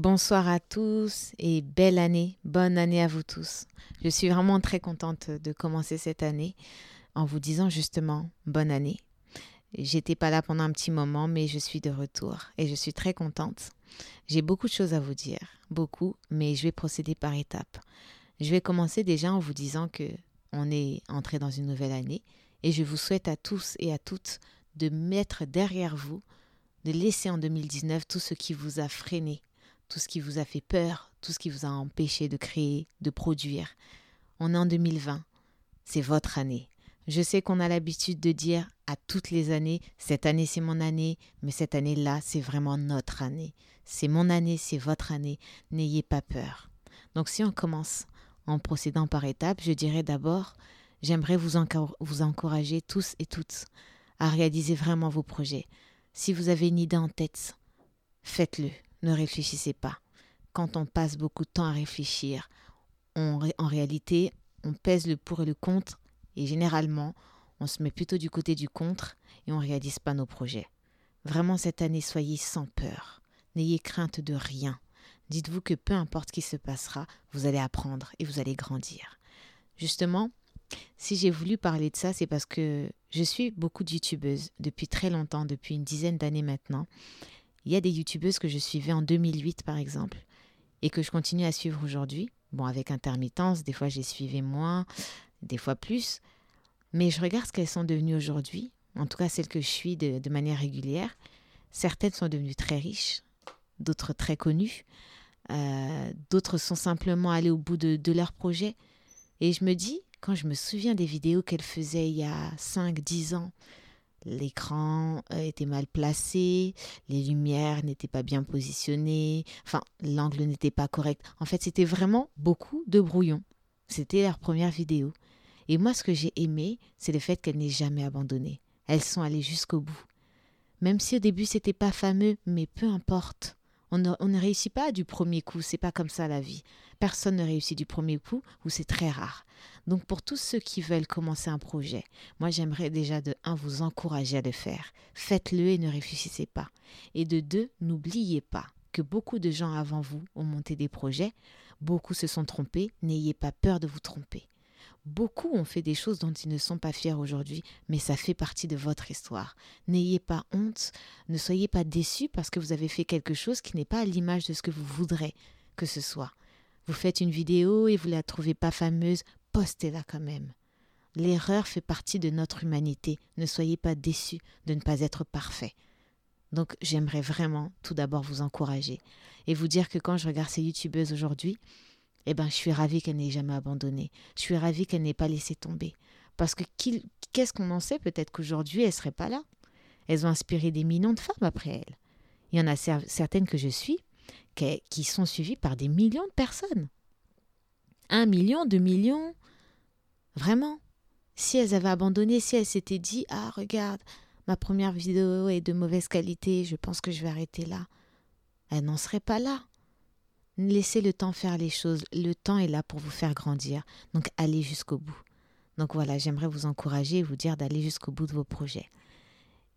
Bonsoir à tous et belle année, bonne année à vous tous. Je suis vraiment très contente de commencer cette année en vous disant justement bonne année. J'étais pas là pendant un petit moment, mais je suis de retour et je suis très contente. J'ai beaucoup de choses à vous dire, beaucoup, mais je vais procéder par étapes. Je vais commencer déjà en vous disant que on est entré dans une nouvelle année et je vous souhaite à tous et à toutes de mettre derrière vous, de laisser en 2019 tout ce qui vous a freiné, tout ce qui vous a fait peur, tout ce qui vous a empêché de créer, de produire. On est en 2020. C'est votre année. Je sais qu'on a l'habitude de dire à toutes les années, cette année c'est mon année, mais cette année-là c'est vraiment notre année. C'est mon année, c'est votre année. N'ayez pas peur. Donc si on commence en procédant par étapes, je dirais d'abord, j'aimerais vous, vous encourager tous et toutes à réaliser vraiment vos projets. Si vous avez une idée en tête, faites-le ne réfléchissez pas. Quand on passe beaucoup de temps à réfléchir, en réalité, on pèse le pour et le contre et généralement, on se met plutôt du côté du contre et on ne réalise pas nos projets. Vraiment, cette année, soyez sans peur. N'ayez crainte de rien. Dites-vous que peu importe ce qui se passera, vous allez apprendre et vous allez grandir. Justement, si j'ai voulu parler de ça, c'est parce que je suis beaucoup de youtubeuses depuis très longtemps, depuis une dizaine d'années maintenant. Il y a des youtubeuses que je suivais en 2008 par exemple et que je continue à suivre aujourd'hui. Bon, avec intermittence, des fois j'ai suivi moins, des fois plus. Mais je regarde ce qu'elles sont devenues aujourd'hui, en tout cas celles que je suis de, manière régulière. Certaines sont devenues très riches, d'autres très connues, euh, d'autres sont simplement allées au bout de, de leur projet. Et je me dis, quand je me souviens des vidéos qu'elles faisaient il y a 5-10 ans, l'écran euh, était mal placé, les lumières n'étaient pas bien positionnées, enfin l'angle n'était pas correct. En fait, c'était vraiment beaucoup de brouillon. C'était leur première vidéo. Et moi, ce que j'ai aimé, c'est le fait qu'elles n'aient jamais abandonné. Elles sont allées jusqu'au bout. Même si au début c'était pas fameux, mais peu importe. On ne, réussit pas du premier coup, c'est pas comme ça la vie. Personne ne réussit du premier coup, ou c'est très rare. Donc pour tous ceux qui veulent commencer un projet, moi j'aimerais déjà de un vous encourager à le faire. Faites-le et ne réfléchissez pas. Et de deux, n'oubliez pas que beaucoup de gens avant vous ont monté des projets, beaucoup se sont trompés, n'ayez pas peur de vous tromper. Beaucoup ont fait des choses dont ils ne sont pas fiers aujourd'hui, mais ça fait partie de votre histoire. N'ayez pas honte, ne soyez pas déçus parce que vous avez fait quelque chose qui n'est pas à l'image de ce que vous voudrez que ce soit. Vous faites une vidéo et vous la trouvez pas fameuse, postez-la quand même. L'erreur fait partie de notre humanité. Ne soyez pas déçus de ne pas être parfait. Donc j'aimerais vraiment tout d'abord vous encourager et vous dire que quand je regarde ces youtubeuses aujourd'hui, eh ben je suis ravie qu'elles n'aient jamais abandonné. Je suis ravie qu'elles n'aient pas laissé tomber. Parce que qu'est-ce qu'on en sait Peut-être qu'aujourd'hui elles ne seraient pas là? Elles ont inspiré des millions de femmes après elles. Il y en a certaines que je suis qui sont suivies par des millions de personnes. Un million, deux millions. Vraiment. Si elles avaient abandonné, si elles s'étaient dit Ah, regarde, ma première vidéo est de mauvaise qualité, je pense que je vais arrêter là, elles n'en seraient pas là. Laissez le temps faire les choses. Le temps est là pour vous faire grandir. Donc allez jusqu'au bout. Donc voilà, j'aimerais vous encourager et vous dire d'aller jusqu'au bout de vos projets.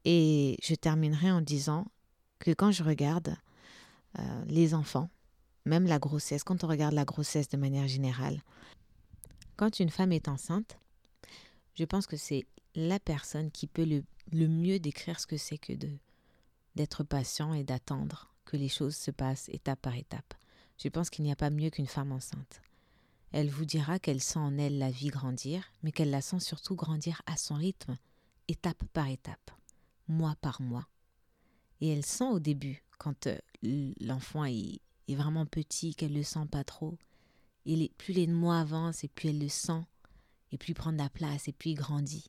Et je terminerai en disant que quand je regarde euh, les enfants, même la grossesse, quand on regarde la grossesse de manière générale, quand une femme est enceinte, je pense que c'est la personne qui peut le, le mieux décrire ce que c'est que de d'être patient et d'attendre que les choses se passent étape par étape. Je pense qu'il n'y a pas mieux qu'une femme enceinte. Elle vous dira qu'elle sent en elle la vie grandir, mais qu'elle la sent surtout grandir à son rythme, étape par étape, mois par mois. Et elle sent au début, quand euh, l'enfant est, vraiment petit, qu'elle le sent pas trop. Et plus les mois avancent et plus elle le sent, et plus il prend de la place et plus il grandit.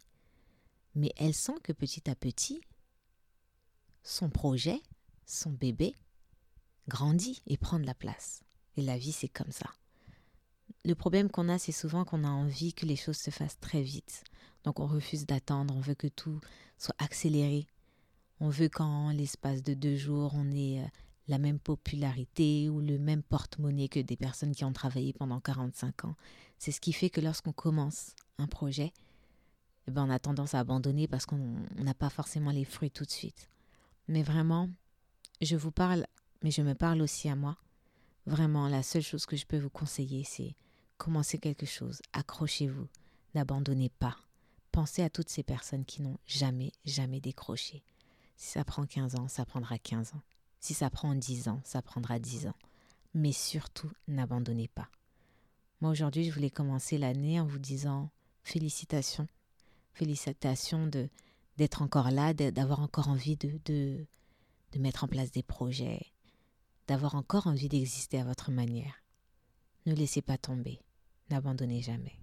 Mais elle sent que petit à petit, son projet, son bébé, grandit et prend de la place. Et la vie, c'est comme ça. Le problème qu'on a, c'est souvent qu'on a envie que les choses se fassent très vite. Donc on refuse d'attendre, on veut que tout soit accéléré. On veut qu'en l'espace de deux jours, on ait euh, la même popularité ou le même porte-monnaie que des personnes qui ont travaillé pendant 45 ans. C'est ce qui fait que lorsqu'on commence un projet, eh ben on a tendance à abandonner parce qu'on n'a pas forcément les fruits tout de suite. Mais vraiment, je vous parle, mais je me parle aussi à moi. vraiment, la seule chose que je peux vous conseiller, c'est commencer quelque chose, accrochez-vous, n'abandonnez pas. Pensez à toutes ces personnes qui n'ont jamais, jamais décroché. Si ça prend 15 ans, ça prendra 15 ans. Si ça prend 10 ans, ça prendra 10 ans. Mais surtout, n'abandonnez pas. Moi, aujourd'hui, je voulais commencer l'année en vous disant félicitations. Félicitations d'être encore là, d'avoir encore envie de, de mettre en place des projets, d'avoir encore envie d'exister à votre manière. Ne laissez pas tomber, n'abandonnez jamais.